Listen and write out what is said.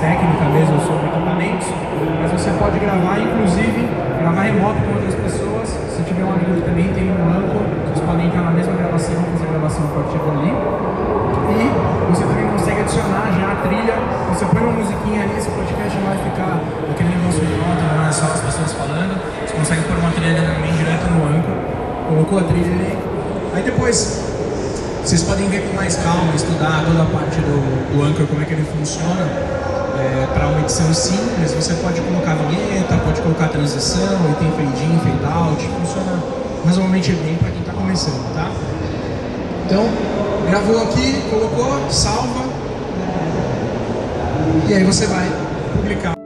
técnica mesmo sobre equipamentos, mas você pode gravar, inclusive, gravar remoto com outras pessoas. Se tiver um amigo que também tem um banco, vocês podem entrar na mesma gravação, fazer a gravação a partir dali. E você também consegue adicionar já a trilha. Você põe uma musiquinha ali, esse podcast vai ficar aquele negócio de nota, não é só as pessoas falando. Você consegue pôr uma trilha também direto no Anchor. Colocou a trilha ali. Aí depois vocês podem ver com mais calma, estudar toda a parte do, do Anchor, como é que ele funciona. É, para uma edição simples, você pode colocar vinheta, pode colocar transição, ele tem fade in, fade out, funciona razoavelmente bem para quem está começando, tá? Então, gravou aqui, colocou, salva, e aí você vai publicar.